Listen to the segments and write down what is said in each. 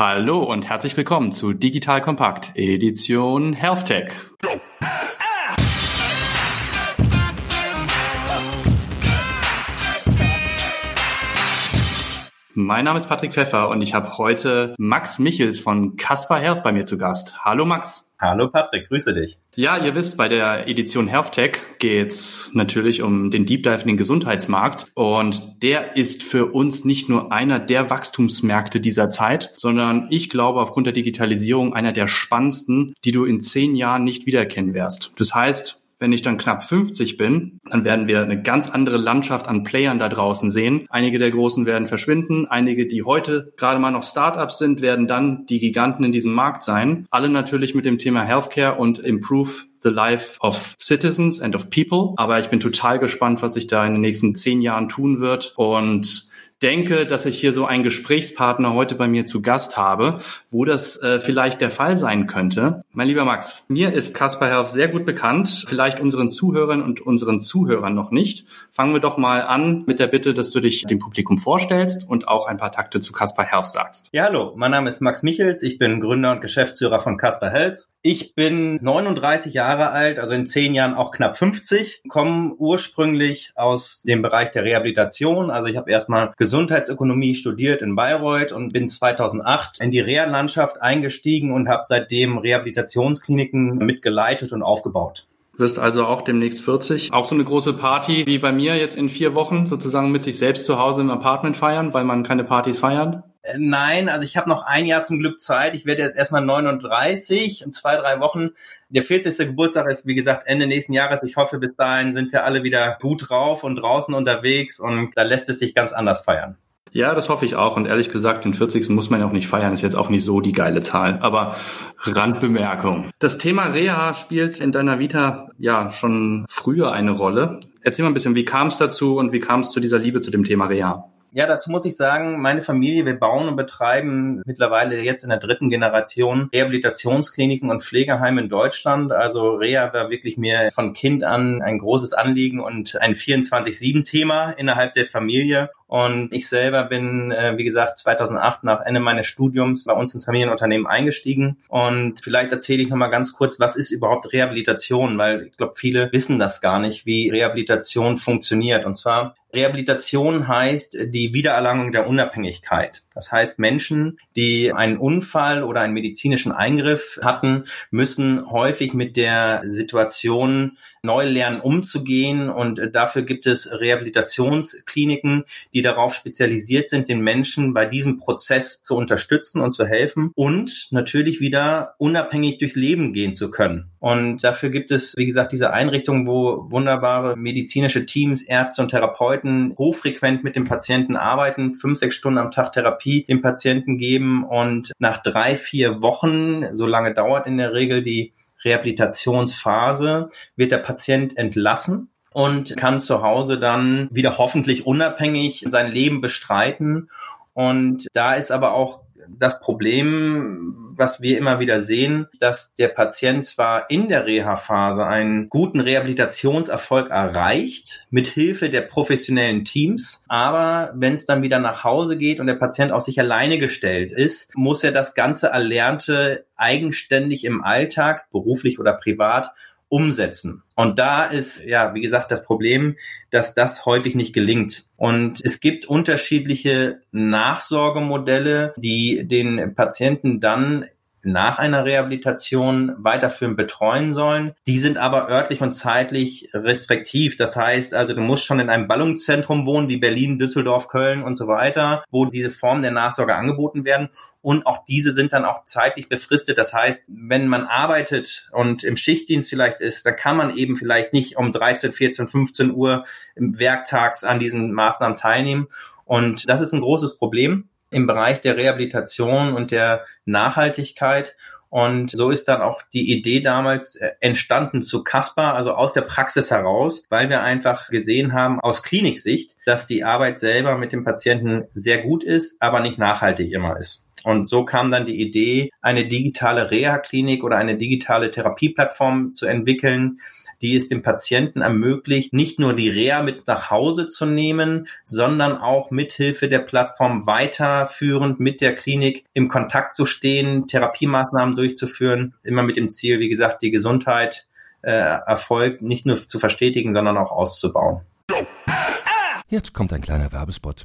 Hallo und herzlich willkommen zu Digital Kompakt, Edition Health Tech. Mein Name ist Patrick Pfeffer und ich habe heute Max Michels von Caspar Health bei mir zu Gast. Hallo Max. Hallo Patrick, grüße dich. Ja, ihr wisst, bei der Edition Health Tech geht es natürlich um den Deep Dive in den Gesundheitsmarkt. Und der ist für uns nicht nur einer der Wachstumsmärkte dieser Zeit, sondern ich glaube aufgrund der Digitalisierung einer der spannendsten, die du in zehn Jahren nicht wiedererkennen wirst. Das heißt, wenn ich dann knapp 50 bin, dann werden wir eine ganz andere Landschaft an Playern da draußen sehen. Einige der Großen werden verschwinden. Einige, die heute gerade mal noch Startups sind, werden dann die Giganten in diesem Markt sein. Alle natürlich mit dem Thema Healthcare und Improve the life of citizens and of people. Aber ich bin total gespannt, was sich da in den nächsten zehn Jahren tun wird. Und denke, dass ich hier so einen Gesprächspartner heute bei mir zu Gast habe, wo das äh, vielleicht der Fall sein könnte. Mein lieber Max, mir ist Caspar Health sehr gut bekannt, vielleicht unseren Zuhörern und unseren Zuhörern noch nicht. Fangen wir doch mal an mit der Bitte, dass du dich dem Publikum vorstellst und auch ein paar Takte zu Caspar Health sagst. Ja, hallo, mein Name ist Max Michels, ich bin Gründer und Geschäftsführer von Caspar Health. Ich bin 39 Jahre alt, also in zehn Jahren auch knapp 50, komme ursprünglich aus dem Bereich der Rehabilitation, also ich habe erstmal Gesundheitsökonomie studiert in Bayreuth und bin 2008 in die Reha-Landschaft eingestiegen und habe seitdem Rehabilitationskliniken mitgeleitet und aufgebaut wirst also auch demnächst 40. Auch so eine große Party wie bei mir jetzt in vier Wochen sozusagen mit sich selbst zu Hause im Apartment feiern, weil man keine Partys feiert? Äh, nein, also ich habe noch ein Jahr zum Glück Zeit. Ich werde jetzt erstmal 39 in zwei, drei Wochen. Der 40. Geburtstag ist, wie gesagt, Ende nächsten Jahres. Ich hoffe, bis dahin sind wir alle wieder gut drauf und draußen unterwegs und da lässt es sich ganz anders feiern. Ja, das hoffe ich auch. Und ehrlich gesagt, den 40. muss man ja auch nicht feiern. Ist jetzt auch nicht so die geile Zahl. Aber Randbemerkung. Das Thema Reha spielt in deiner Vita ja schon früher eine Rolle. Erzähl mal ein bisschen, wie kam es dazu und wie kam es zu dieser Liebe zu dem Thema Reha? Ja, dazu muss ich sagen, meine Familie, wir bauen und betreiben mittlerweile jetzt in der dritten Generation Rehabilitationskliniken und Pflegeheime in Deutschland. Also Reha war wirklich mir von Kind an ein großes Anliegen und ein 24-7-Thema innerhalb der Familie. Und ich selber bin, äh, wie gesagt, 2008 nach Ende meines Studiums bei uns ins Familienunternehmen eingestiegen. Und vielleicht erzähle ich nochmal ganz kurz, was ist überhaupt Rehabilitation? Weil ich glaube, viele wissen das gar nicht, wie Rehabilitation funktioniert. Und zwar Rehabilitation heißt die Wiedererlangung der Unabhängigkeit. Das heißt, Menschen, die einen Unfall oder einen medizinischen Eingriff hatten, müssen häufig mit der Situation neu lernen umzugehen. Und dafür gibt es Rehabilitationskliniken, die darauf spezialisiert sind, den Menschen bei diesem Prozess zu unterstützen und zu helfen und natürlich wieder unabhängig durchs Leben gehen zu können. Und dafür gibt es, wie gesagt, diese Einrichtungen, wo wunderbare medizinische Teams, Ärzte und Therapeuten hochfrequent mit dem Patienten arbeiten, fünf, sechs Stunden am Tag Therapie dem Patienten geben und nach drei, vier Wochen, so lange dauert in der Regel die Rehabilitationsphase wird der Patient entlassen und kann zu Hause dann wieder hoffentlich unabhängig sein Leben bestreiten. Und da ist aber auch das Problem, was wir immer wieder sehen, dass der Patient zwar in der Reha-Phase einen guten Rehabilitationserfolg erreicht, mit Hilfe der professionellen Teams, aber wenn es dann wieder nach Hause geht und der Patient auf sich alleine gestellt ist, muss er das ganze Erlernte eigenständig im Alltag, beruflich oder privat, umsetzen. Und da ist, ja, wie gesagt, das Problem, dass das häufig nicht gelingt. Und es gibt unterschiedliche Nachsorgemodelle, die den Patienten dann nach einer Rehabilitation weiterführend betreuen sollen. Die sind aber örtlich und zeitlich restriktiv. Das heißt also, du musst schon in einem Ballungszentrum wohnen, wie Berlin, Düsseldorf, Köln und so weiter, wo diese Formen der Nachsorge angeboten werden. Und auch diese sind dann auch zeitlich befristet. Das heißt, wenn man arbeitet und im Schichtdienst vielleicht ist, dann kann man eben vielleicht nicht um 13, 14, 15 Uhr Werktags an diesen Maßnahmen teilnehmen. Und das ist ein großes Problem im Bereich der Rehabilitation und der Nachhaltigkeit. Und so ist dann auch die Idee damals äh, entstanden zu Casper, also aus der Praxis heraus, weil wir einfach gesehen haben aus Kliniksicht, dass die Arbeit selber mit dem Patienten sehr gut ist, aber nicht nachhaltig immer ist. Und so kam dann die Idee, eine digitale Reha-Klinik oder eine digitale Therapieplattform zu entwickeln, die es dem Patienten ermöglicht, nicht nur die Reha mit nach Hause zu nehmen, sondern auch mithilfe der Plattform weiterführend mit der Klinik im Kontakt zu stehen, Therapiemaßnahmen durchzuführen, immer mit dem Ziel, wie gesagt, die Gesundheit äh, Erfolg nicht nur zu verstetigen, sondern auch auszubauen. Jetzt kommt ein kleiner Werbespot.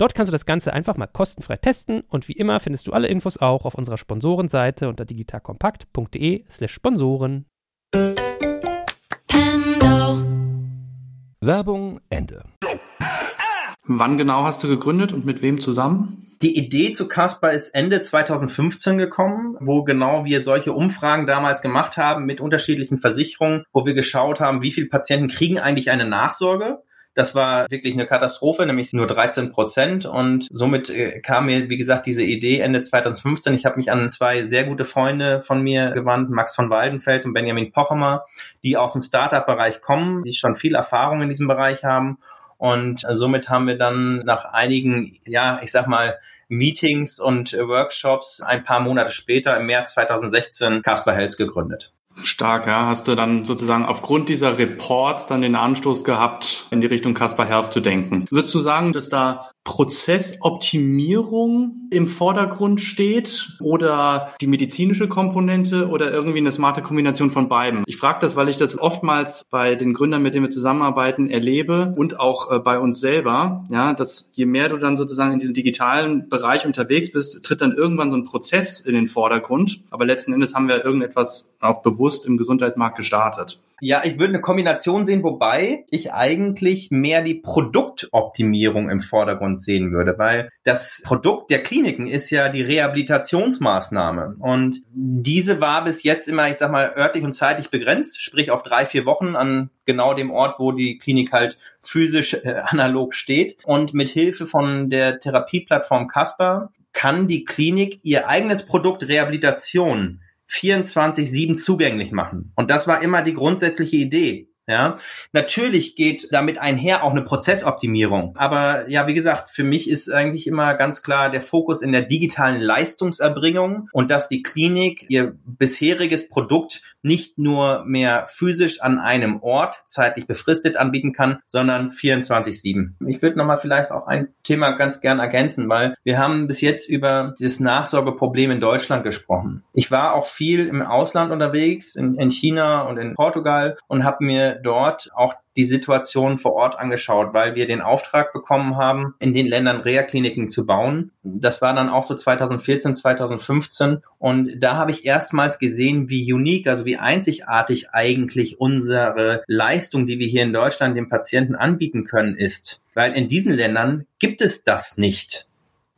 Dort kannst du das Ganze einfach mal kostenfrei testen und wie immer findest du alle Infos auch auf unserer Sponsorenseite unter digitalkompakt.de/slash Sponsoren. Werbung Ende. Wann genau hast du gegründet und mit wem zusammen? Die Idee zu Casper ist Ende 2015 gekommen, wo genau wir solche Umfragen damals gemacht haben mit unterschiedlichen Versicherungen, wo wir geschaut haben, wie viele Patienten kriegen eigentlich eine Nachsorge das war wirklich eine Katastrophe, nämlich nur 13 Prozent. Und somit äh, kam mir, wie gesagt, diese Idee Ende 2015. Ich habe mich an zwei sehr gute Freunde von mir gewandt, Max von Waldenfels und Benjamin Pochemer, die aus dem Startup-Bereich kommen, die schon viel Erfahrung in diesem Bereich haben. Und somit haben wir dann nach einigen, ja, ich sag mal, Meetings und Workshops ein paar Monate später im März 2016 Casper Health gegründet. Stark, ja. Hast du dann sozusagen aufgrund dieser Reports dann den Anstoß gehabt, in die Richtung Caspar Health zu denken? Würdest du sagen, dass da Prozessoptimierung im Vordergrund steht oder die medizinische Komponente oder irgendwie eine smarte Kombination von beiden. Ich frage das, weil ich das oftmals bei den Gründern, mit denen wir zusammenarbeiten, erlebe und auch äh, bei uns selber, ja, dass je mehr du dann sozusagen in diesem digitalen Bereich unterwegs bist, tritt dann irgendwann so ein Prozess in den Vordergrund. Aber letzten Endes haben wir irgendetwas auch bewusst im Gesundheitsmarkt gestartet. Ja, ich würde eine Kombination sehen, wobei ich eigentlich mehr die Produktoptimierung im Vordergrund sehen würde, weil das Produkt der Kliniken ist ja die Rehabilitationsmaßnahme und diese war bis jetzt immer, ich sag mal, örtlich und zeitlich begrenzt, sprich auf drei, vier Wochen an genau dem Ort, wo die Klinik halt physisch äh, analog steht und mit Hilfe von der Therapieplattform Casper kann die Klinik ihr eigenes Produkt Rehabilitation 24-7 zugänglich machen. Und das war immer die grundsätzliche Idee. Ja, natürlich geht damit einher auch eine Prozessoptimierung. Aber ja, wie gesagt, für mich ist eigentlich immer ganz klar der Fokus in der digitalen Leistungserbringung und dass die Klinik ihr bisheriges Produkt nicht nur mehr physisch an einem Ort zeitlich befristet anbieten kann, sondern 24/7. Ich würde nochmal vielleicht auch ein Thema ganz gern ergänzen, weil wir haben bis jetzt über das Nachsorgeproblem in Deutschland gesprochen. Ich war auch viel im Ausland unterwegs, in, in China und in Portugal und habe mir dort auch die Situation vor Ort angeschaut, weil wir den Auftrag bekommen haben, in den Ländern Reha-Kliniken zu bauen. Das war dann auch so 2014, 2015. Und da habe ich erstmals gesehen, wie unique, also wie einzigartig eigentlich unsere Leistung, die wir hier in Deutschland den Patienten anbieten können, ist. Weil in diesen Ländern gibt es das nicht.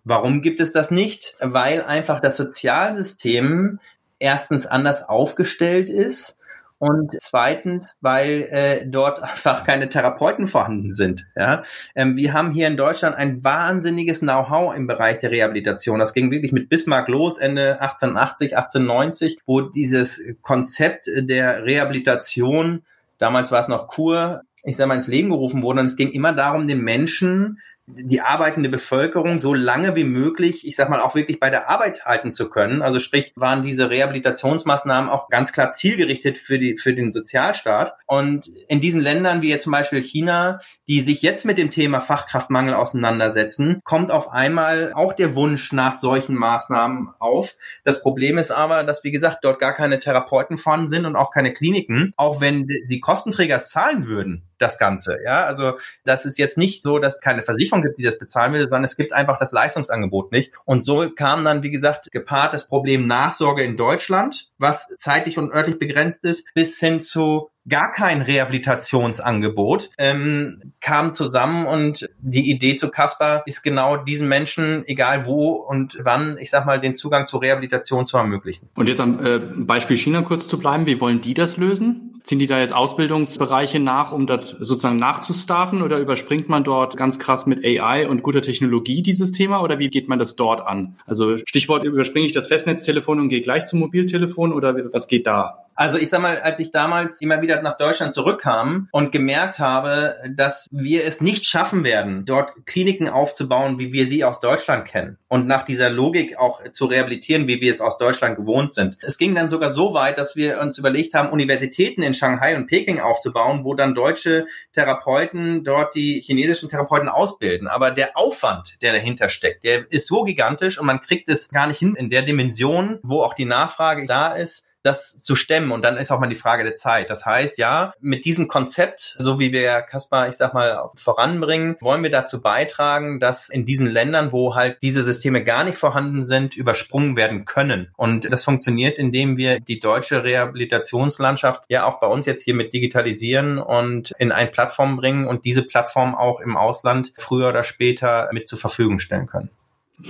Warum gibt es das nicht? Weil einfach das Sozialsystem erstens anders aufgestellt ist und zweitens, weil äh, dort einfach keine Therapeuten vorhanden sind. Ja? Ähm, wir haben hier in Deutschland ein wahnsinniges Know-how im Bereich der Rehabilitation. Das ging wirklich mit Bismarck los, Ende 1880, 1890, wo dieses Konzept der Rehabilitation, damals war es noch Kur, ich sage mal, ins Leben gerufen wurde. Und es ging immer darum, den Menschen die arbeitende Bevölkerung so lange wie möglich, ich sag mal, auch wirklich bei der Arbeit halten zu können. Also sprich, waren diese Rehabilitationsmaßnahmen auch ganz klar zielgerichtet für die, für den Sozialstaat. Und in diesen Ländern wie jetzt zum Beispiel China, die sich jetzt mit dem Thema Fachkraftmangel auseinandersetzen, kommt auf einmal auch der Wunsch nach solchen Maßnahmen auf. Das Problem ist aber, dass, wie gesagt, dort gar keine Therapeuten vorhanden sind und auch keine Kliniken. Auch wenn die Kostenträger es zahlen würden, das Ganze. Ja, also das ist jetzt nicht so, dass es keine Versicherung gibt, die das bezahlen will, sondern es gibt einfach das Leistungsangebot nicht. Und so kam dann, wie gesagt, gepaart das Problem Nachsorge in Deutschland, was zeitlich und örtlich begrenzt ist, bis hin zu gar kein Rehabilitationsangebot, ähm, kam zusammen und die Idee zu Casper ist genau diesen Menschen, egal wo und wann, ich sag mal, den Zugang zur Rehabilitation zu ermöglichen. Und jetzt am äh, Beispiel China kurz zu bleiben, wie wollen die das lösen? Ziehen die da jetzt Ausbildungsbereiche nach, um das sozusagen nachzustaffen oder überspringt man dort ganz krass mit AI und guter Technologie dieses Thema oder wie geht man das dort an? Also Stichwort überspringe ich das Festnetztelefon und gehe gleich zum Mobiltelefon oder was geht da? Also ich sag mal, als ich damals immer wieder nach Deutschland zurückkam und gemerkt habe, dass wir es nicht schaffen werden, dort Kliniken aufzubauen, wie wir sie aus Deutschland kennen und nach dieser Logik auch zu rehabilitieren, wie wir es aus Deutschland gewohnt sind. Es ging dann sogar so weit, dass wir uns überlegt haben, Universitäten in Shanghai und Peking aufzubauen, wo dann deutsche Therapeuten dort die chinesischen Therapeuten ausbilden. Aber der Aufwand, der dahinter steckt, der ist so gigantisch und man kriegt es gar nicht hin in der Dimension, wo auch die Nachfrage da ist, das zu stemmen. Und dann ist auch mal die Frage der Zeit. Das heißt, ja, mit diesem Konzept, so wie wir Kaspar, ich sag mal, voranbringen, wollen wir dazu beitragen, dass in diesen Ländern, wo halt diese Systeme gar nicht vorhanden sind, übersprungen werden können. Und das funktioniert, indem wir die deutsche Rehabilitationslandschaft ja auch bei uns jetzt hier mit digitalisieren und in eine Plattform bringen und diese Plattform auch im Ausland früher oder später mit zur Verfügung stellen können.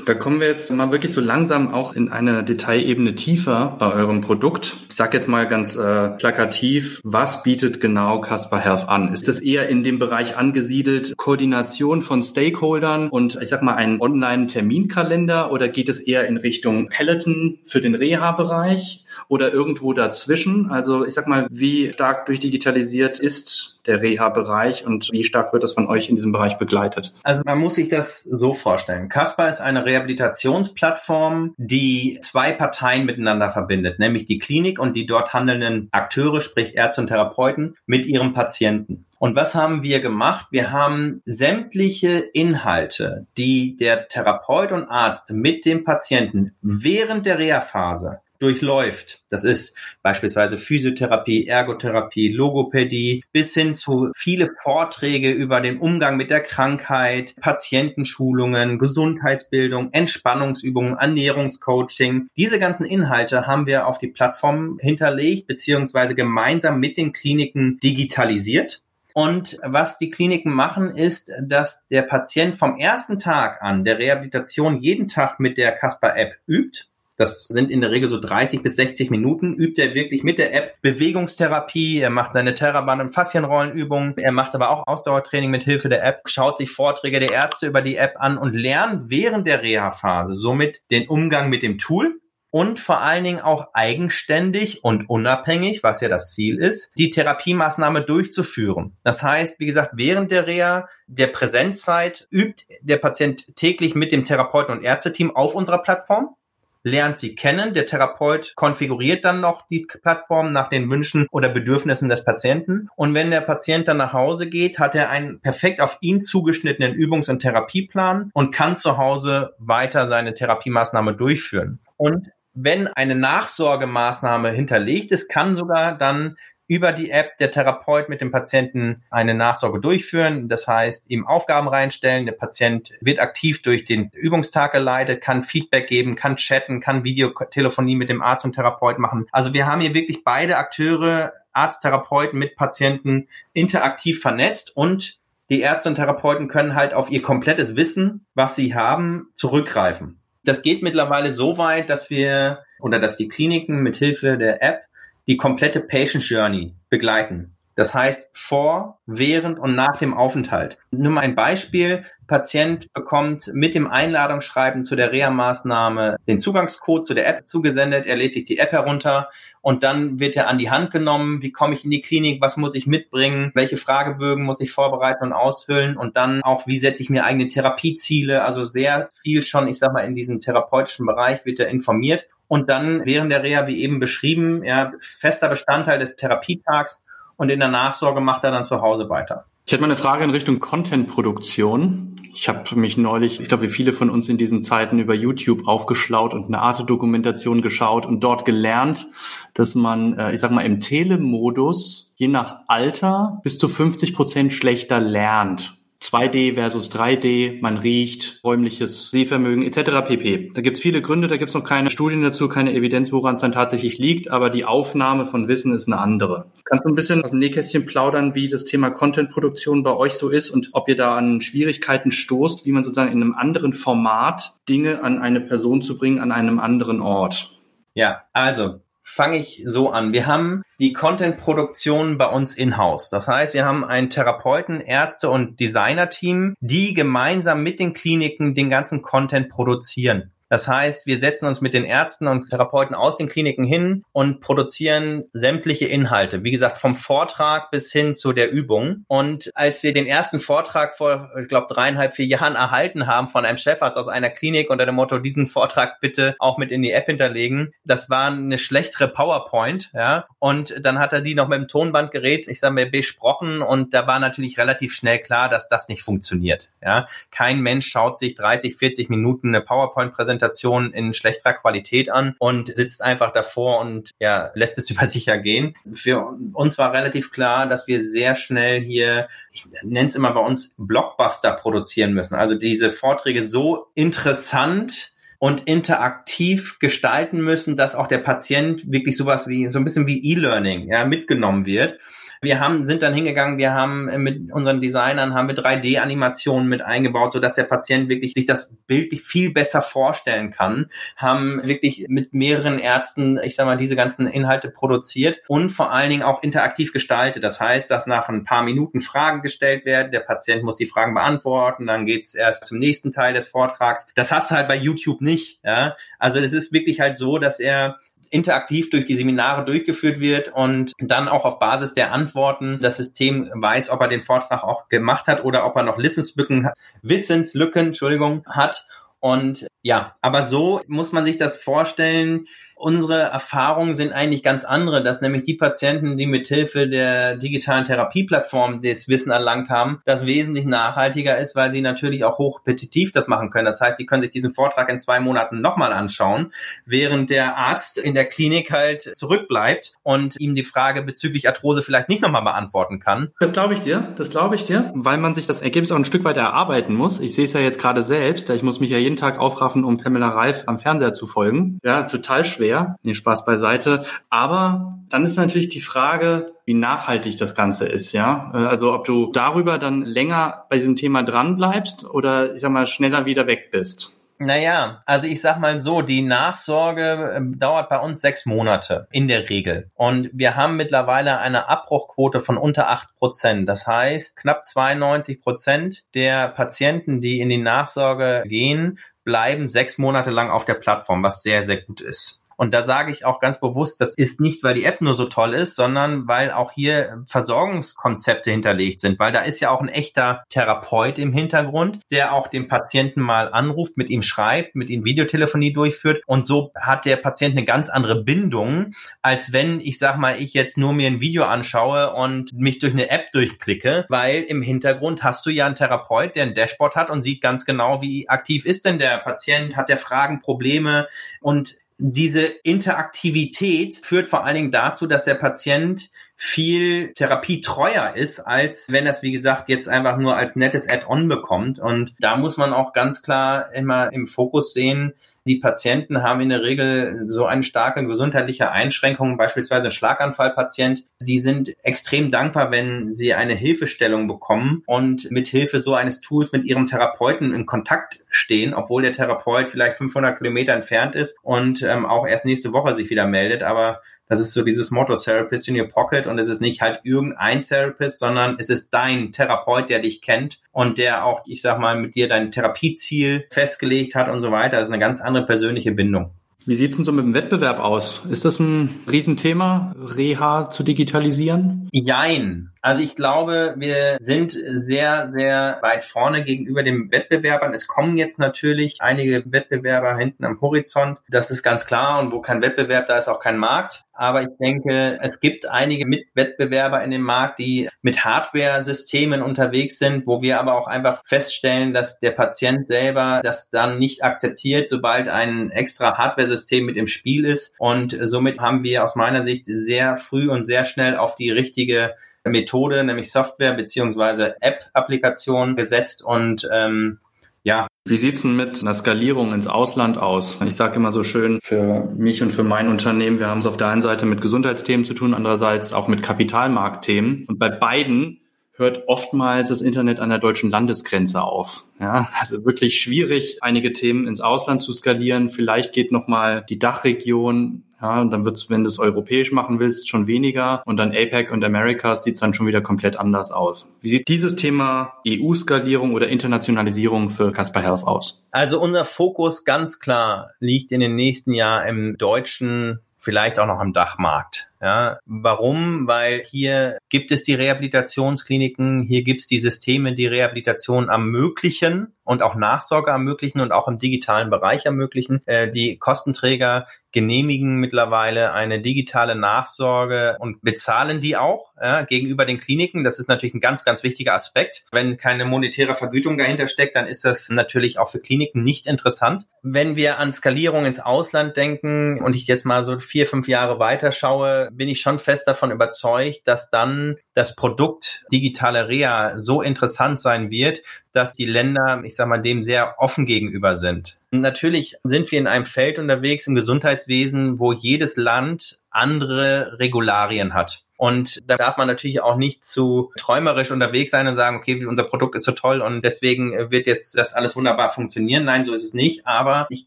Da kommen wir jetzt mal wirklich so langsam auch in eine Detailebene tiefer bei eurem Produkt. Ich sage jetzt mal ganz äh, plakativ, was bietet genau Casper Health an? Ist es eher in dem Bereich angesiedelt, Koordination von Stakeholdern und ich sag mal einen Online-Terminkalender oder geht es eher in Richtung Peloton für den Reha-Bereich oder irgendwo dazwischen? Also ich sag mal, wie stark durchdigitalisiert ist der Reha-Bereich und wie stark wird das von euch in diesem Bereich begleitet? Also man muss sich das so vorstellen. Casper ist eine Rehabilitationsplattform, die zwei Parteien miteinander verbindet, nämlich die Klinik und die dort handelnden Akteure, sprich Ärzte und Therapeuten, mit ihrem Patienten. Und was haben wir gemacht? Wir haben sämtliche Inhalte, die der Therapeut und Arzt mit dem Patienten während der Reha-Phase durchläuft. Das ist beispielsweise Physiotherapie, Ergotherapie, Logopädie, bis hin zu viele Vorträge über den Umgang mit der Krankheit, Patientenschulungen, Gesundheitsbildung, Entspannungsübungen, Ernährungscoaching. Diese ganzen Inhalte haben wir auf die Plattform hinterlegt, beziehungsweise gemeinsam mit den Kliniken digitalisiert. Und was die Kliniken machen, ist, dass der Patient vom ersten Tag an der Rehabilitation jeden Tag mit der Casper-App übt das sind in der Regel so 30 bis 60 Minuten. Übt er wirklich mit der App Bewegungstherapie. Er macht seine Terraband- und Faszienrollenübungen. Er macht aber auch Ausdauertraining mit Hilfe der App, schaut sich Vorträge der Ärzte über die App an und lernt während der Reha-Phase somit den Umgang mit dem Tool und vor allen Dingen auch eigenständig und unabhängig, was ja das Ziel ist, die Therapiemaßnahme durchzuführen. Das heißt, wie gesagt, während der Reha, der Präsenzzeit übt der Patient täglich mit dem Therapeuten und Ärzteteam auf unserer Plattform lernt sie kennen. Der Therapeut konfiguriert dann noch die Plattform nach den Wünschen oder Bedürfnissen des Patienten. Und wenn der Patient dann nach Hause geht, hat er einen perfekt auf ihn zugeschnittenen Übungs- und Therapieplan und kann zu Hause weiter seine Therapiemaßnahme durchführen. Und wenn eine Nachsorgemaßnahme hinterlegt ist, kann sogar dann über die App der Therapeut mit dem Patienten eine Nachsorge durchführen. Das heißt, ihm Aufgaben reinstellen. Der Patient wird aktiv durch den Übungstag geleitet, kann Feedback geben, kann chatten, kann Videotelefonie mit dem Arzt und Therapeut machen. Also wir haben hier wirklich beide Akteure, Arzt, Therapeuten mit Patienten interaktiv vernetzt und die Ärzte und Therapeuten können halt auf ihr komplettes Wissen, was sie haben, zurückgreifen. Das geht mittlerweile so weit, dass wir oder dass die Kliniken mit Hilfe der App die komplette Patient Journey begleiten. Das heißt vor, während und nach dem Aufenthalt. Nur mal ein Beispiel. Patient bekommt mit dem Einladungsschreiben zu der Reha-Maßnahme den Zugangscode zu der App zugesendet. Er lädt sich die App herunter und dann wird er an die Hand genommen. Wie komme ich in die Klinik? Was muss ich mitbringen? Welche Fragebögen muss ich vorbereiten und ausfüllen? Und dann auch, wie setze ich mir eigene Therapieziele? Also sehr viel schon, ich sag mal, in diesem therapeutischen Bereich wird er informiert und dann während der Reha, wie eben beschrieben, ja, fester Bestandteil des Therapietags und in der Nachsorge macht er dann zu Hause weiter. Ich hätte mal eine Frage in Richtung Content-Produktion. Ich habe mich neulich, ich glaube, wie viele von uns in diesen Zeiten über YouTube aufgeschlaut und eine Arte-Dokumentation geschaut und dort gelernt, dass man, äh, ich sag mal, im Telemodus je nach Alter bis zu 50 Prozent schlechter lernt. 2D versus 3D, man riecht, räumliches Sehvermögen etc. pp. Da gibt es viele Gründe, da gibt es noch keine Studien dazu, keine Evidenz, woran es dann tatsächlich liegt, aber die Aufnahme von Wissen ist eine andere. Kannst du ein bisschen aus dem Nähkästchen plaudern, wie das Thema Contentproduktion bei euch so ist und ob ihr da an Schwierigkeiten stoßt, wie man sozusagen in einem anderen Format Dinge an eine Person zu bringen, an einem anderen Ort? Ja, also fange ich so an. Wir haben die Content-Produktion bei uns in-house. Das heißt, wir haben ein Therapeuten, Ärzte und Designer-Team, die gemeinsam mit den Kliniken den ganzen Content produzieren. Das heißt, wir setzen uns mit den Ärzten und Therapeuten aus den Kliniken hin und produzieren sämtliche Inhalte. Wie gesagt, vom Vortrag bis hin zu der Übung. Und als wir den ersten Vortrag vor, ich glaube, dreieinhalb, vier Jahren erhalten haben von einem Chefarzt aus einer Klinik unter dem Motto, diesen Vortrag bitte auch mit in die App hinterlegen, das war eine schlechtere PowerPoint, ja. Und dann hat er die noch mit dem Tonbandgerät, ich sage mal, besprochen und da war natürlich relativ schnell klar, dass das nicht funktioniert, ja. Kein Mensch schaut sich 30, 40 Minuten eine PowerPoint-Präsentation Präsentation in schlechterer Qualität an und sitzt einfach davor und ja, lässt es über sich ergehen. Für uns war relativ klar, dass wir sehr schnell hier, ich nenne es immer bei uns, Blockbuster produzieren müssen. Also diese Vorträge so interessant und interaktiv gestalten müssen, dass auch der Patient wirklich sowas wie so ein bisschen wie E-Learning ja, mitgenommen wird. Wir haben, sind dann hingegangen, wir haben mit unseren Designern haben wir 3D-Animationen mit eingebaut, so dass der Patient wirklich sich das bildlich viel besser vorstellen kann, haben wirklich mit mehreren Ärzten, ich sag mal, diese ganzen Inhalte produziert und vor allen Dingen auch interaktiv gestaltet. Das heißt, dass nach ein paar Minuten Fragen gestellt werden, der Patient muss die Fragen beantworten, dann geht's erst zum nächsten Teil des Vortrags. Das hast du halt bei YouTube nicht. Ja? Also es ist wirklich halt so, dass er interaktiv durch die Seminare durchgeführt wird und dann auch auf Basis der Antworten das System weiß, ob er den Vortrag auch gemacht hat oder ob er noch Wissenslücken, Wissenslücken, Entschuldigung, hat. Und ja, aber so muss man sich das vorstellen unsere Erfahrungen sind eigentlich ganz andere, dass nämlich die Patienten, die mit Hilfe der digitalen Therapieplattform das Wissen erlangt haben, das wesentlich nachhaltiger ist, weil sie natürlich auch hochpetitiv das machen können. Das heißt, sie können sich diesen Vortrag in zwei Monaten nochmal anschauen, während der Arzt in der Klinik halt zurückbleibt und ihm die Frage bezüglich Arthrose vielleicht nicht nochmal beantworten kann. Das glaube ich dir, das glaube ich dir, weil man sich das Ergebnis auch ein Stück weit erarbeiten muss. Ich sehe es ja jetzt gerade selbst, da ich muss mich ja jeden Tag aufraffen, um Pamela Reif am Fernseher zu folgen. Ja, total schwer schwer. Nee, Spaß beiseite. Aber dann ist natürlich die Frage, wie nachhaltig das Ganze ist, ja. Äh, also ob du darüber dann länger bei diesem Thema dran bleibst oder ich sag mal schneller wieder weg bist. Naja, also ich sag mal so, die Nachsorge ähm, dauert bei uns sechs Monate in der Regel. Und wir haben mittlerweile eine Abbruchquote von unter acht Prozent. Das heißt, knapp 92 Prozent der Patienten, die in die Nachsorge gehen, bleiben sechs Monate lang auf der Plattform, was sehr, sehr gut ist. Und da sage ich auch ganz bewusst, das ist nicht, weil die App nur so toll ist, sondern weil auch hier Versorgungskonzepte hinterlegt sind, weil da ist ja auch ein echter Therapeut im Hintergrund, der auch den Patienten mal anruft, mit ihm schreibt, mit ihm Videotelefonie durchführt. Und so hat der Patient eine ganz andere Bindung, als wenn ich sag mal, ich jetzt nur mir ein Video anschaue und mich durch eine App durchklicke, weil im Hintergrund hast du ja einen Therapeut, der ein Dashboard hat und sieht ganz genau, wie aktiv ist denn der Patient, hat der Fragen, Probleme. Und diese Interaktivität führt vor allen Dingen dazu, dass der Patient viel therapietreuer ist, als wenn er es, wie gesagt, jetzt einfach nur als nettes Add-on bekommt. Und da muss man auch ganz klar immer im Fokus sehen, die Patienten haben in der Regel so eine starke gesundheitliche Einschränkung, beispielsweise ein Schlaganfallpatient. Die sind extrem dankbar, wenn sie eine Hilfestellung bekommen und mit Hilfe so eines Tools mit ihrem Therapeuten in Kontakt stehen, obwohl der Therapeut vielleicht 500 Kilometer entfernt ist und ähm, auch erst nächste Woche sich wieder meldet. Aber das ist so dieses Motto Therapist in your pocket und es ist nicht halt irgendein Therapist, sondern es ist dein Therapeut, der dich kennt und der auch, ich sag mal, mit dir dein Therapieziel festgelegt hat und so weiter. Das ist eine ganz andere persönliche Bindung. Wie sieht's denn so mit dem Wettbewerb aus? Ist das ein Riesenthema, Reha zu digitalisieren? Jein. Also ich glaube, wir sind sehr, sehr weit vorne gegenüber den Wettbewerbern. Es kommen jetzt natürlich einige Wettbewerber hinten am Horizont. Das ist ganz klar. Und wo kein Wettbewerb, da ist auch kein Markt. Aber ich denke, es gibt einige Mitwettbewerber in dem Markt, die mit Hardware-Systemen unterwegs sind, wo wir aber auch einfach feststellen, dass der Patient selber das dann nicht akzeptiert, sobald ein extra Hardware-System mit im Spiel ist. Und somit haben wir aus meiner Sicht sehr früh und sehr schnell auf die richtige Methode, nämlich Software beziehungsweise App-Applikation gesetzt und ähm, ja. Wie sieht's denn mit einer Skalierung ins Ausland aus? Ich sage immer so schön, für mich und für mein Unternehmen, wir haben es auf der einen Seite mit Gesundheitsthemen zu tun, andererseits auch mit Kapitalmarktthemen. Und bei beiden hört oftmals das Internet an der deutschen Landesgrenze auf. Ja, also wirklich schwierig, einige Themen ins Ausland zu skalieren. Vielleicht geht nochmal die Dachregion ja, und dann wird's, wenn du es europäisch machen willst, schon weniger. Und dann APEC und Americas sieht's dann schon wieder komplett anders aus. Wie sieht dieses Thema EU-Skalierung oder Internationalisierung für Casper Health aus? Also unser Fokus ganz klar liegt in den nächsten Jahren im deutschen vielleicht auch noch am Dachmarkt. Ja, warum? Weil hier gibt es die Rehabilitationskliniken, hier gibt es die Systeme, die Rehabilitation ermöglichen und auch Nachsorge ermöglichen und auch im digitalen Bereich ermöglichen. Äh, die Kostenträger genehmigen mittlerweile eine digitale Nachsorge und bezahlen die auch ja, gegenüber den Kliniken. Das ist natürlich ein ganz, ganz wichtiger Aspekt. Wenn keine monetäre Vergütung dahinter steckt, dann ist das natürlich auch für Kliniken nicht interessant. Wenn wir an Skalierung ins Ausland denken und ich jetzt mal so vier, fünf Jahre weiter schaue, bin ich schon fest davon überzeugt, dass dann das Produkt digitale Reha so interessant sein wird, dass die Länder, ich sag mal, dem sehr offen gegenüber sind. Natürlich sind wir in einem Feld unterwegs im Gesundheitswesen, wo jedes Land andere Regularien hat. Und da darf man natürlich auch nicht zu träumerisch unterwegs sein und sagen, okay, unser Produkt ist so toll und deswegen wird jetzt das alles wunderbar funktionieren. Nein, so ist es nicht. Aber ich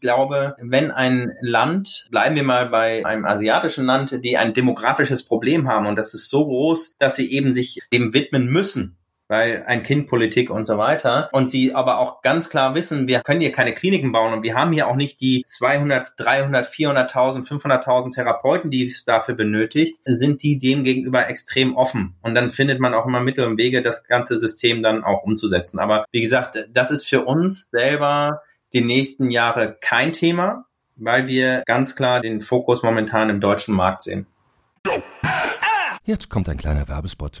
glaube, wenn ein Land, bleiben wir mal bei einem asiatischen Land, die ein demografisches Problem haben und das ist so groß, dass sie eben sich dem widmen müssen, weil ein Kind Politik und so weiter. Und sie aber auch ganz klar wissen, wir können hier keine Kliniken bauen und wir haben hier auch nicht die 200, 300, 400.000, 500.000 Therapeuten, die es dafür benötigt, sind die dem gegenüber extrem offen. Und dann findet man auch immer Mittel und Wege, das ganze System dann auch umzusetzen. Aber wie gesagt, das ist für uns selber die nächsten Jahre kein Thema, weil wir ganz klar den Fokus momentan im deutschen Markt sehen. Jetzt kommt ein kleiner Werbespot.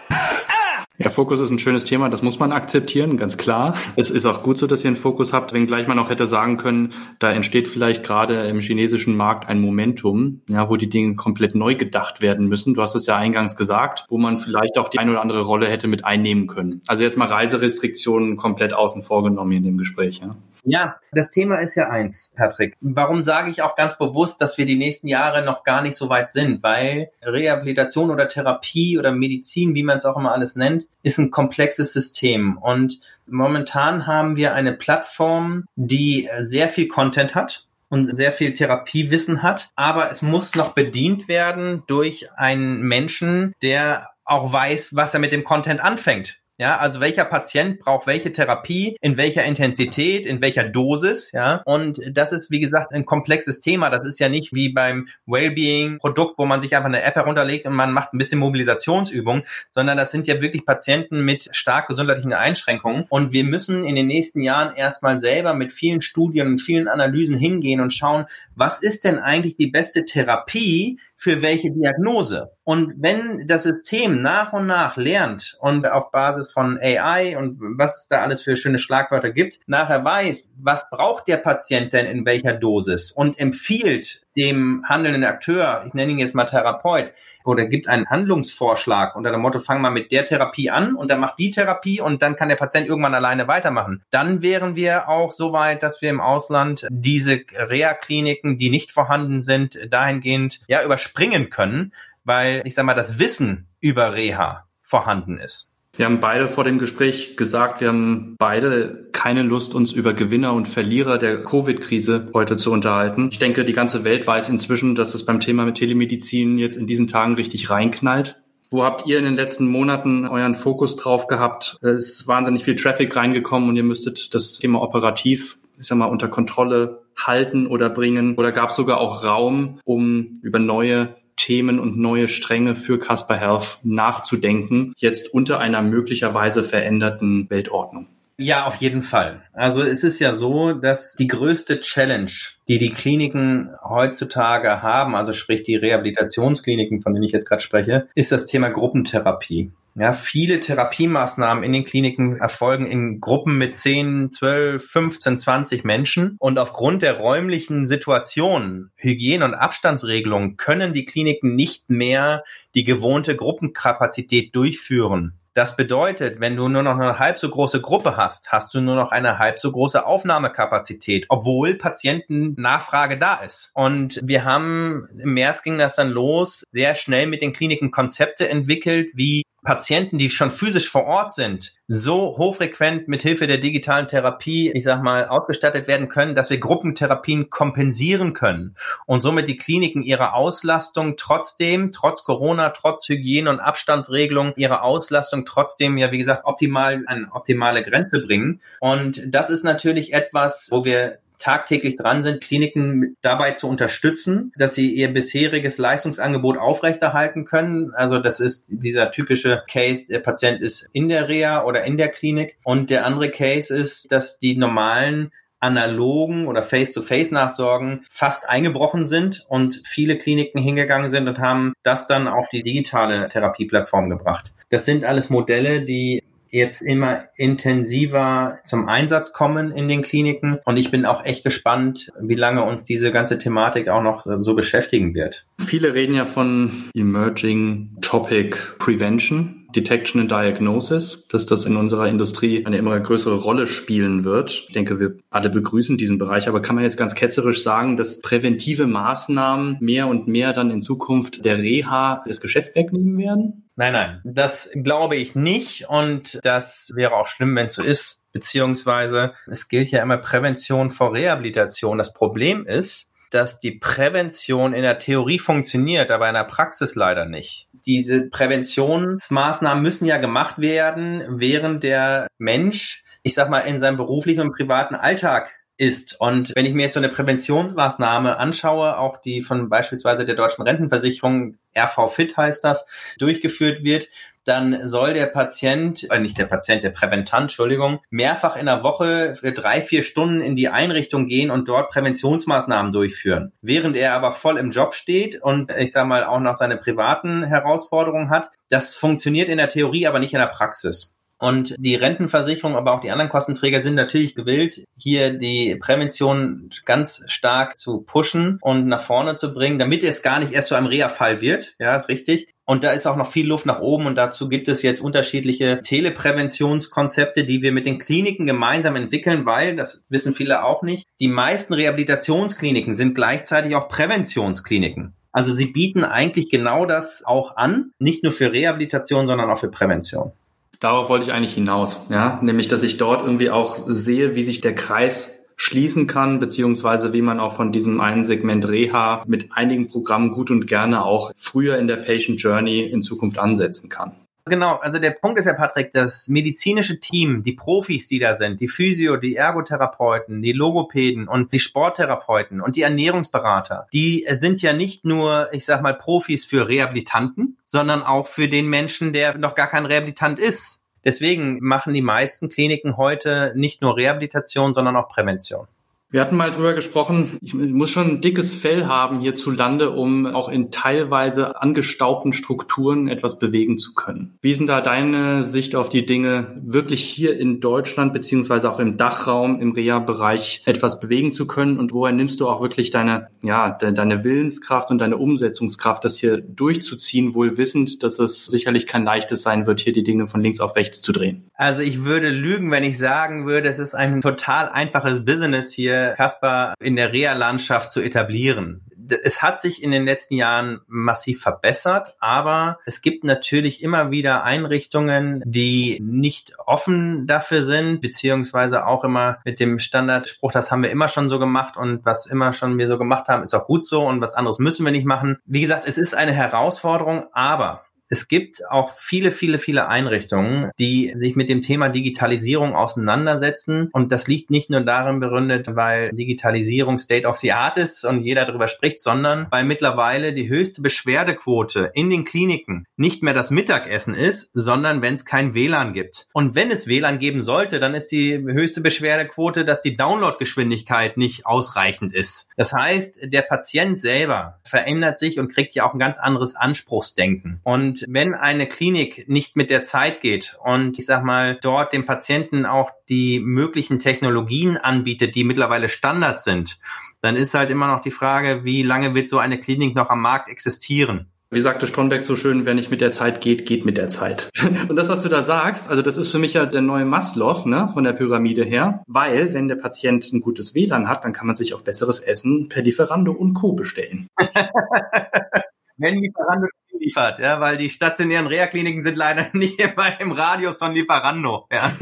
Ja, Fokus ist ein schönes Thema, das muss man akzeptieren, ganz klar. Es ist auch gut so, dass ihr einen Fokus habt, wenngleich man auch hätte sagen können, da entsteht vielleicht gerade im chinesischen Markt ein Momentum, ja, wo die Dinge komplett neu gedacht werden müssen. Du hast es ja eingangs gesagt, wo man vielleicht auch die eine oder andere Rolle hätte mit einnehmen können. Also jetzt mal Reiserestriktionen komplett außen vor genommen in dem Gespräch, ja. Ja, das Thema ist ja eins, Patrick. Warum sage ich auch ganz bewusst, dass wir die nächsten Jahre noch gar nicht so weit sind? Weil Rehabilitation oder Therapie oder Medizin, wie man es auch immer alles nennt, ist ein komplexes System. Und momentan haben wir eine Plattform, die sehr viel Content hat und sehr viel Therapiewissen hat, aber es muss noch bedient werden durch einen Menschen, der auch weiß, was er mit dem Content anfängt. Ja, also welcher Patient braucht welche Therapie, in welcher Intensität, in welcher Dosis, ja. Und das ist, wie gesagt, ein komplexes Thema. Das ist ja nicht wie beim Wellbeing-Produkt, wo man sich einfach eine App herunterlegt und man macht ein bisschen Mobilisationsübung, sondern das sind ja wirklich Patienten mit stark gesundheitlichen Einschränkungen. Und wir müssen in den nächsten Jahren erstmal selber mit vielen Studien und vielen Analysen hingehen und schauen, was ist denn eigentlich die beste Therapie für welche Diagnose. Und wenn das System nach und nach lernt und auf Basis von AI und was es da alles für schöne Schlagwörter gibt, nachher weiß, was braucht der Patient denn in welcher Dosis und empfiehlt dem handelnden Akteur, ich nenne ihn jetzt mal Therapeut, oder gibt einen Handlungsvorschlag unter dem Motto, fang mal mit der Therapie an und dann macht die Therapie und dann kann der Patient irgendwann alleine weitermachen. Dann wären wir auch so weit, dass wir im Ausland diese Reha-Kliniken, die nicht vorhanden sind, dahingehend ja überspringen können, weil ich sag mal, das Wissen über Reha vorhanden ist. Wir haben beide vor dem Gespräch gesagt, wir haben beide keine Lust, uns über Gewinner und Verlierer der Covid-Krise heute zu unterhalten. Ich denke, die ganze Welt weiß inzwischen, dass es beim Thema mit Telemedizin jetzt in diesen Tagen richtig reinknallt. Wo habt ihr in den letzten Monaten euren Fokus drauf gehabt? Es ist wahnsinnig viel Traffic reingekommen und ihr müsstet das Thema operativ, ich sag mal, unter Kontrolle halten oder bringen. Oder gab es sogar auch Raum, um über neue Themen und neue Stränge für Casper Health nachzudenken, jetzt unter einer möglicherweise veränderten Weltordnung. Ja, auf jeden Fall. Also es ist ja so, dass die größte Challenge, die die Kliniken heutzutage haben, also sprich die Rehabilitationskliniken, von denen ich jetzt gerade spreche, ist das Thema Gruppentherapie. Ja, viele Therapiemaßnahmen in den Kliniken erfolgen in Gruppen mit 10, 12, 15, 20 Menschen. Und aufgrund der räumlichen Situation, Hygiene- und Abstandsregelungen können die Kliniken nicht mehr die gewohnte Gruppenkapazität durchführen. Das bedeutet, wenn du nur noch eine halb so große Gruppe hast, hast du nur noch eine halb so große Aufnahmekapazität, obwohl Patientennachfrage da ist. Und wir haben im März ging das dann los, sehr schnell mit den Kliniken Konzepte entwickelt, wie Patienten, die schon physisch vor Ort sind, so hochfrequent mit Hilfe der digitalen Therapie, ich sag mal, ausgestattet werden können, dass wir Gruppentherapien kompensieren können und somit die Kliniken ihre Auslastung trotzdem, trotz Corona, trotz Hygiene- und Abstandsregelung, ihre Auslastung trotzdem ja, wie gesagt, optimal an optimale Grenze bringen. Und das ist natürlich etwas, wo wir tagtäglich dran sind, Kliniken dabei zu unterstützen, dass sie ihr bisheriges Leistungsangebot aufrechterhalten können. Also das ist dieser typische Case, der Patient ist in der Reha oder in der Klinik. Und der andere Case ist, dass die normalen analogen oder Face-to-Face-Nachsorgen fast eingebrochen sind und viele Kliniken hingegangen sind und haben das dann auf die digitale Therapieplattform gebracht. Das sind alles Modelle, die jetzt immer intensiver zum Einsatz kommen in den Kliniken. Und ich bin auch echt gespannt, wie lange uns diese ganze Thematik auch noch so beschäftigen wird. Viele reden ja von Emerging Topic Prevention. Detection and Diagnosis, dass das in unserer Industrie eine immer größere Rolle spielen wird. Ich denke, wir alle begrüßen diesen Bereich, aber kann man jetzt ganz ketzerisch sagen, dass präventive Maßnahmen mehr und mehr dann in Zukunft der Reha das Geschäft wegnehmen werden? Nein, nein, das glaube ich nicht und das wäre auch schlimm, wenn es so ist. Beziehungsweise es gilt ja immer Prävention vor Rehabilitation. Das Problem ist, dass die Prävention in der Theorie funktioniert, aber in der Praxis leider nicht. Diese Präventionsmaßnahmen müssen ja gemacht werden, während der Mensch, ich sag mal, in seinem beruflichen und privaten Alltag ist. Und wenn ich mir jetzt so eine Präventionsmaßnahme anschaue, auch die von beispielsweise der deutschen Rentenversicherung, RV Fit heißt das, durchgeführt wird, dann soll der Patient, äh nicht der Patient, der Präventant, Entschuldigung, mehrfach in der Woche für drei, vier Stunden in die Einrichtung gehen und dort Präventionsmaßnahmen durchführen. Während er aber voll im Job steht und ich sage mal auch noch seine privaten Herausforderungen hat, das funktioniert in der Theorie, aber nicht in der Praxis. Und die Rentenversicherung, aber auch die anderen Kostenträger sind natürlich gewillt, hier die Prävention ganz stark zu pushen und nach vorne zu bringen, damit es gar nicht erst zu einem Reha-Fall wird. Ja, ist richtig. Und da ist auch noch viel Luft nach oben und dazu gibt es jetzt unterschiedliche Telepräventionskonzepte, die wir mit den Kliniken gemeinsam entwickeln, weil, das wissen viele auch nicht, die meisten Rehabilitationskliniken sind gleichzeitig auch Präventionskliniken. Also sie bieten eigentlich genau das auch an, nicht nur für Rehabilitation, sondern auch für Prävention. Darauf wollte ich eigentlich hinaus, ja, nämlich, dass ich dort irgendwie auch sehe, wie sich der Kreis schließen kann, beziehungsweise wie man auch von diesem einen Segment Reha mit einigen Programmen gut und gerne auch früher in der Patient Journey in Zukunft ansetzen kann. Genau, also der Punkt ist ja, Patrick, das medizinische Team, die Profis, die da sind, die Physio, die Ergotherapeuten, die Logopäden und die Sporttherapeuten und die Ernährungsberater, die sind ja nicht nur, ich sag mal, Profis für Rehabilitanten, sondern auch für den Menschen, der noch gar kein Rehabilitant ist. Deswegen machen die meisten Kliniken heute nicht nur Rehabilitation, sondern auch Prävention. Wir hatten mal drüber gesprochen, ich muss schon ein dickes Fell haben hierzulande, um auch in teilweise angestaubten Strukturen etwas bewegen zu können. Wie ist denn da deine Sicht auf die Dinge, wirklich hier in Deutschland beziehungsweise auch im Dachraum, im Reha-Bereich etwas bewegen zu können? Und woher nimmst du auch wirklich deine, ja, de deine Willenskraft und deine Umsetzungskraft, das hier durchzuziehen, wohl wissend, dass es sicherlich kein leichtes sein wird, hier die Dinge von links auf rechts zu drehen? Also ich würde lügen, wenn ich sagen würde, es ist ein total einfaches Business hier Kasper in der Reha-Landschaft zu etablieren. Es hat sich in den letzten Jahren massiv verbessert, aber es gibt natürlich immer wieder Einrichtungen, die nicht offen dafür sind, beziehungsweise auch immer mit dem Standardspruch, das haben wir immer schon so gemacht und was immer schon wir so gemacht haben, ist auch gut so und was anderes müssen wir nicht machen. Wie gesagt, es ist eine Herausforderung, aber es gibt auch viele, viele, viele Einrichtungen, die sich mit dem Thema Digitalisierung auseinandersetzen. Und das liegt nicht nur darin begründet, weil Digitalisierung State of the Art ist und jeder darüber spricht, sondern weil mittlerweile die höchste Beschwerdequote in den Kliniken nicht mehr das Mittagessen ist, sondern wenn es kein WLAN gibt. Und wenn es WLAN geben sollte, dann ist die höchste Beschwerdequote, dass die Downloadgeschwindigkeit nicht ausreichend ist. Das heißt, der Patient selber verändert sich und kriegt ja auch ein ganz anderes Anspruchsdenken. Und wenn eine Klinik nicht mit der Zeit geht und ich sag mal dort dem Patienten auch die möglichen Technologien anbietet, die mittlerweile Standard sind, dann ist halt immer noch die Frage, wie lange wird so eine Klinik noch am Markt existieren? Wie sagte Stromberg so schön, wer nicht mit der Zeit geht, geht mit der Zeit. Und das, was du da sagst, also das ist für mich ja der neue Maslow ne, von der Pyramide her, weil wenn der Patient ein gutes WLAN hat, dann kann man sich auch besseres Essen per Lieferando und Co. bestellen. wenn Lieferando liefert, ja, weil die stationären Reha-Kliniken sind leider nicht immer im Radius von Lieferando, ja.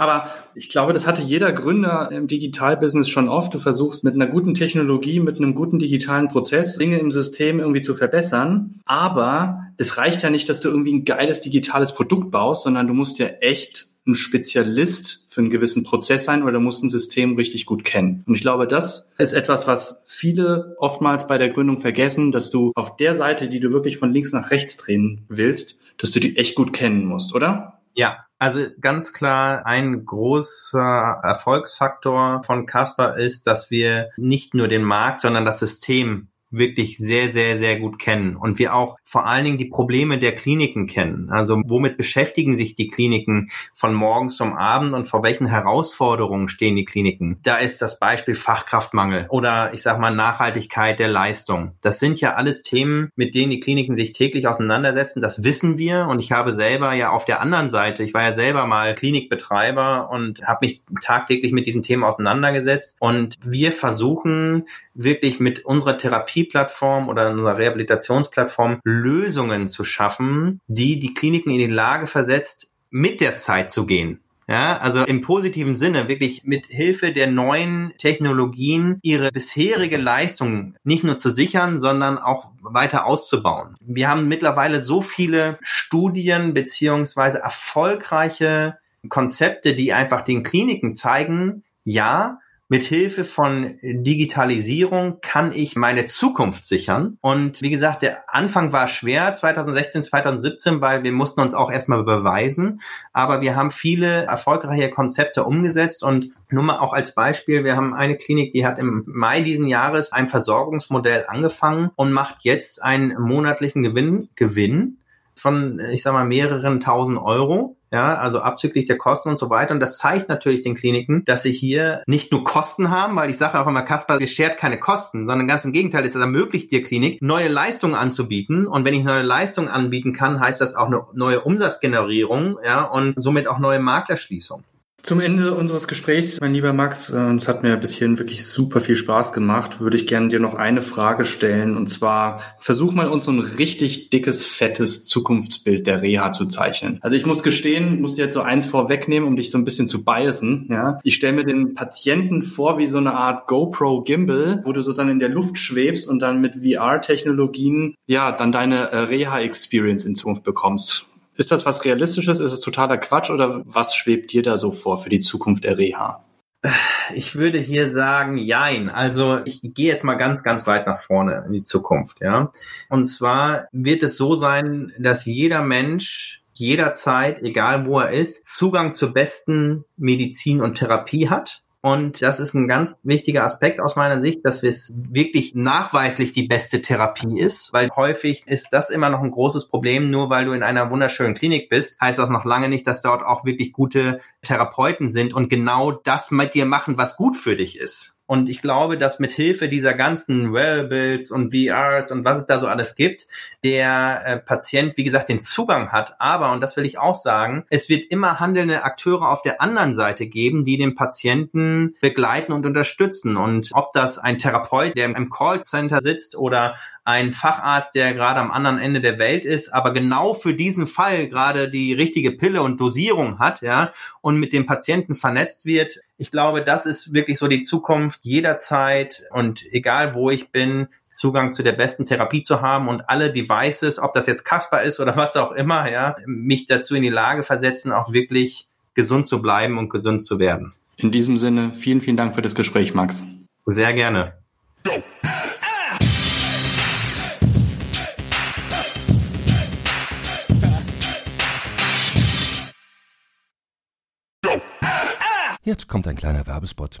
Aber ich glaube, das hatte jeder Gründer im Digitalbusiness schon oft. Du versuchst mit einer guten Technologie, mit einem guten digitalen Prozess Dinge im System irgendwie zu verbessern. Aber es reicht ja nicht, dass du irgendwie ein geiles digitales Produkt baust, sondern du musst ja echt ein Spezialist für einen gewissen Prozess sein oder du musst ein System richtig gut kennen. Und ich glaube, das ist etwas, was viele oftmals bei der Gründung vergessen, dass du auf der Seite, die du wirklich von links nach rechts drehen willst, dass du die echt gut kennen musst, oder? Ja, also ganz klar, ein großer Erfolgsfaktor von Casper ist, dass wir nicht nur den Markt, sondern das System wirklich sehr, sehr, sehr gut kennen und wir auch vor allen Dingen die Probleme der Kliniken kennen. Also womit beschäftigen sich die Kliniken von morgens zum Abend und vor welchen Herausforderungen stehen die Kliniken? Da ist das Beispiel Fachkraftmangel oder ich sage mal Nachhaltigkeit der Leistung. Das sind ja alles Themen, mit denen die Kliniken sich täglich auseinandersetzen. Das wissen wir und ich habe selber ja auf der anderen Seite, ich war ja selber mal Klinikbetreiber und habe mich tagtäglich mit diesen Themen auseinandergesetzt und wir versuchen wirklich mit unserer Therapie Therapieplattform oder in unserer Rehabilitationsplattform Lösungen zu schaffen, die die Kliniken in die Lage versetzt, mit der Zeit zu gehen. Ja, also im positiven Sinne wirklich mit Hilfe der neuen Technologien ihre bisherige Leistung nicht nur zu sichern, sondern auch weiter auszubauen. Wir haben mittlerweile so viele Studien beziehungsweise erfolgreiche Konzepte, die einfach den Kliniken zeigen, ja, mit Hilfe von Digitalisierung kann ich meine Zukunft sichern. Und wie gesagt, der Anfang war schwer 2016, 2017, weil wir mussten uns auch erstmal beweisen. Aber wir haben viele erfolgreiche Konzepte umgesetzt und nur mal auch als Beispiel, wir haben eine Klinik, die hat im Mai diesen Jahres ein Versorgungsmodell angefangen und macht jetzt einen monatlichen Gewinn, Gewinn von, ich sag mal, mehreren tausend Euro ja, also abzüglich der Kosten und so weiter. Und das zeigt natürlich den Kliniken, dass sie hier nicht nur Kosten haben, weil ich sage auch immer, Kasper geschert keine Kosten, sondern ganz im Gegenteil, es ermöglicht dir Klinik, neue Leistungen anzubieten. Und wenn ich neue Leistungen anbieten kann, heißt das auch eine neue Umsatzgenerierung, ja, und somit auch neue Maklerschließung. Zum Ende unseres Gesprächs, mein lieber Max, äh, es hat mir bis hierhin wirklich super viel Spaß gemacht, würde ich gerne dir noch eine Frage stellen. Und zwar, versuch mal uns so ein richtig dickes, fettes Zukunftsbild der Reha zu zeichnen. Also ich muss gestehen, muss dir jetzt so eins vorwegnehmen, um dich so ein bisschen zu biasen. Ja? Ich stelle mir den Patienten vor wie so eine Art GoPro Gimbal, wo du sozusagen in der Luft schwebst und dann mit VR-Technologien ja dann deine äh, Reha-Experience in Zukunft bekommst. Ist das was Realistisches? Ist es totaler Quatsch oder was schwebt dir da so vor für die Zukunft der Reha? Ich würde hier sagen, jein. Also ich gehe jetzt mal ganz, ganz weit nach vorne in die Zukunft, ja. Und zwar wird es so sein, dass jeder Mensch jederzeit, egal wo er ist, Zugang zur besten Medizin und Therapie hat. Und das ist ein ganz wichtiger Aspekt aus meiner Sicht, dass es wirklich nachweislich die beste Therapie ist, weil häufig ist das immer noch ein großes Problem. Nur weil du in einer wunderschönen Klinik bist, heißt das noch lange nicht, dass dort auch wirklich gute Therapeuten sind und genau das mit dir machen, was gut für dich ist. Und ich glaube, dass mit Hilfe dieser ganzen Wearables und VRs und was es da so alles gibt, der äh, Patient, wie gesagt, den Zugang hat. Aber, und das will ich auch sagen, es wird immer handelnde Akteure auf der anderen Seite geben, die den Patienten begleiten und unterstützen. Und ob das ein Therapeut, der im Callcenter sitzt oder ein Facharzt, der gerade am anderen Ende der Welt ist, aber genau für diesen Fall gerade die richtige Pille und Dosierung hat, ja, und mit dem Patienten vernetzt wird. Ich glaube, das ist wirklich so die Zukunft jederzeit und egal wo ich bin, Zugang zu der besten Therapie zu haben und alle Devices, ob das jetzt Kasper ist oder was auch immer, ja, mich dazu in die Lage versetzen, auch wirklich gesund zu bleiben und gesund zu werden. In diesem Sinne, vielen, vielen Dank für das Gespräch, Max. Sehr gerne. Kommt ein kleiner Werbespot.